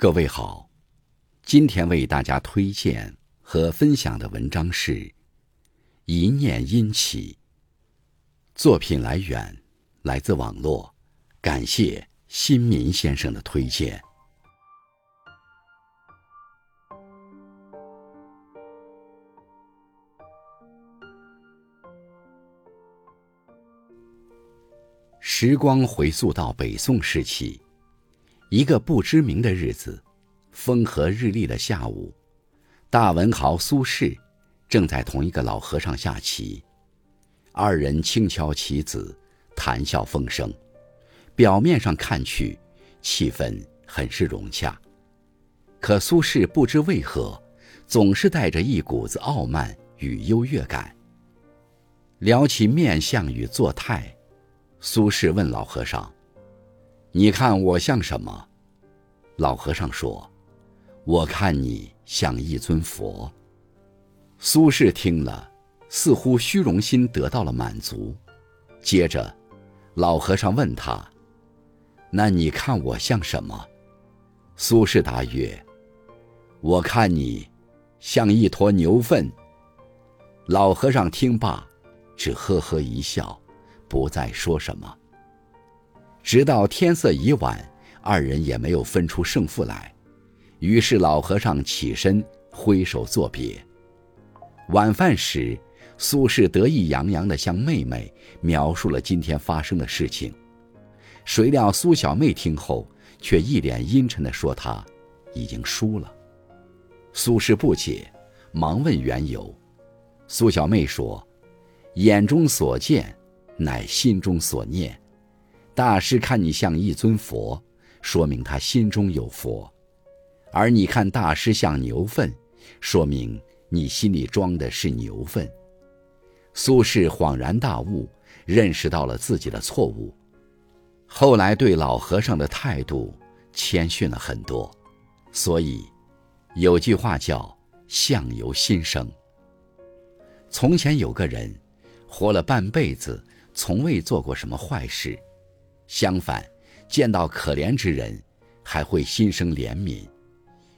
各位好，今天为大家推荐和分享的文章是《一念因起》。作品来源来自网络，感谢新民先生的推荐。时光回溯到北宋时期。一个不知名的日子，风和日丽的下午，大文豪苏轼正在同一个老和尚下棋，二人轻敲棋子，谈笑风生，表面上看去，气氛很是融洽。可苏轼不知为何，总是带着一股子傲慢与优越感。聊起面相与作态，苏轼问老和尚。你看我像什么？老和尚说：“我看你像一尊佛。”苏轼听了，似乎虚荣心得到了满足。接着，老和尚问他：“那你看我像什么？”苏轼答曰：“我看你像一坨牛粪。”老和尚听罢，只呵呵一笑，不再说什么。直到天色已晚，二人也没有分出胜负来。于是老和尚起身挥手作别。晚饭时，苏轼得意洋洋地向妹妹描述了今天发生的事情。谁料苏小妹听后，却一脸阴沉地说：“他已经输了。”苏轼不解，忙问缘由。苏小妹说：“眼中所见，乃心中所念。”大师看你像一尊佛，说明他心中有佛；而你看大师像牛粪，说明你心里装的是牛粪。苏轼恍然大悟，认识到了自己的错误，后来对老和尚的态度谦逊了很多。所以，有句话叫“相由心生”。从前有个人，活了半辈子，从未做过什么坏事。相反，见到可怜之人，还会心生怜悯；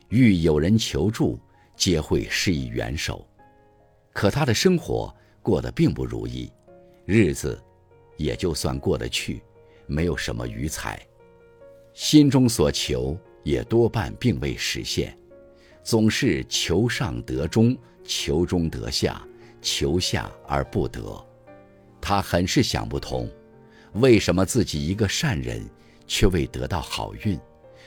遇有人求助，皆会施以援手。可他的生活过得并不如意，日子也就算过得去，没有什么余财。心中所求也多半并未实现，总是求上得中，求中得下，求下而不得。他很是想不通。为什么自己一个善人，却未得到好运，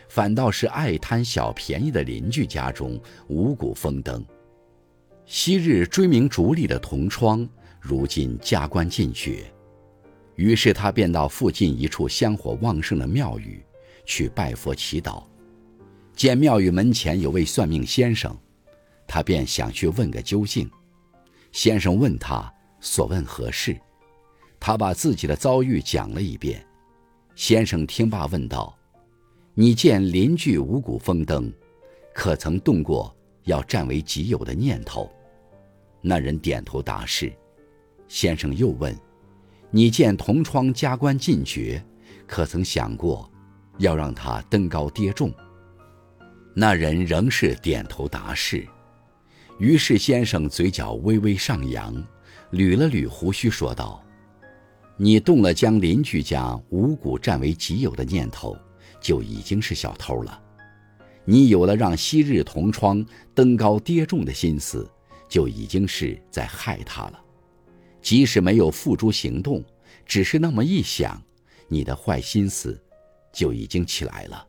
反倒是爱贪小便宜的邻居家中五谷丰登？昔日追名逐利的同窗，如今加官进爵，于是他便到附近一处香火旺盛的庙宇去拜佛祈祷。见庙宇门前有位算命先生，他便想去问个究竟。先生问他所问何事？他把自己的遭遇讲了一遍，先生听罢问道：“你见邻居五谷丰登，可曾动过要占为己有的念头？”那人点头答是。先生又问：“你见同窗加官进爵，可曾想过要让他登高跌重？”那人仍是点头答是。于是先生嘴角微微上扬，捋了捋胡须，说道。你动了将邻居家五谷占为己有的念头，就已经是小偷了；你有了让昔日同窗登高跌重的心思，就已经是在害他了。即使没有付诸行动，只是那么一想，你的坏心思就已经起来了。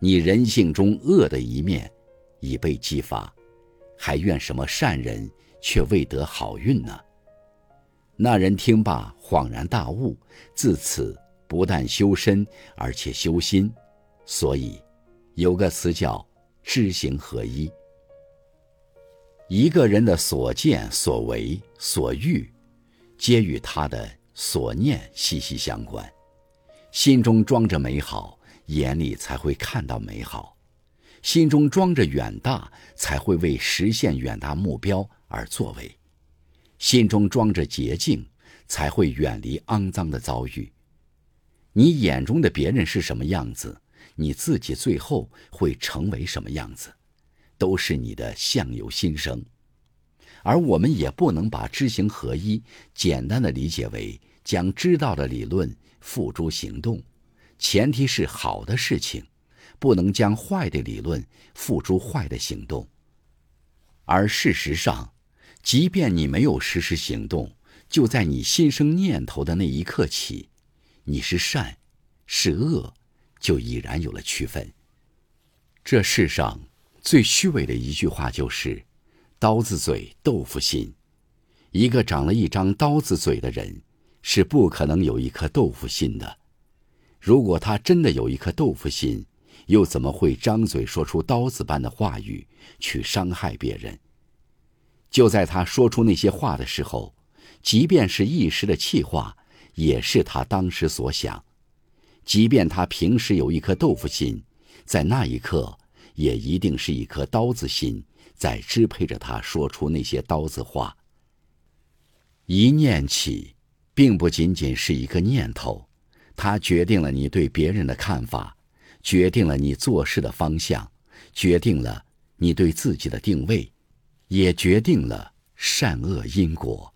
你人性中恶的一面已被激发，还怨什么善人却未得好运呢？那人听罢，恍然大悟，自此不但修身，而且修心。所以，有个词叫“知行合一”。一个人的所见、所为、所欲，皆与他的所念息息相关。心中装着美好，眼里才会看到美好；心中装着远大，才会为实现远大目标而作为。心中装着洁净，才会远离肮脏的遭遇。你眼中的别人是什么样子，你自己最后会成为什么样子，都是你的相由心生。而我们也不能把知行合一简单的理解为将知道的理论付诸行动，前提是好的事情，不能将坏的理论付诸坏的行动。而事实上，即便你没有实施行动，就在你心生念头的那一刻起，你是善，是恶，就已然有了区分。这世上最虚伪的一句话就是。刀子嘴豆腐心，一个长了一张刀子嘴的人，是不可能有一颗豆腐心的。如果他真的有一颗豆腐心，又怎么会张嘴说出刀子般的话语去伤害别人？就在他说出那些话的时候，即便是一时的气话，也是他当时所想；即便他平时有一颗豆腐心，在那一刻，也一定是一颗刀子心。在支配着他说出那些刀子话。一念起，并不仅仅是一个念头，它决定了你对别人的看法，决定了你做事的方向，决定了你对自己的定位，也决定了善恶因果。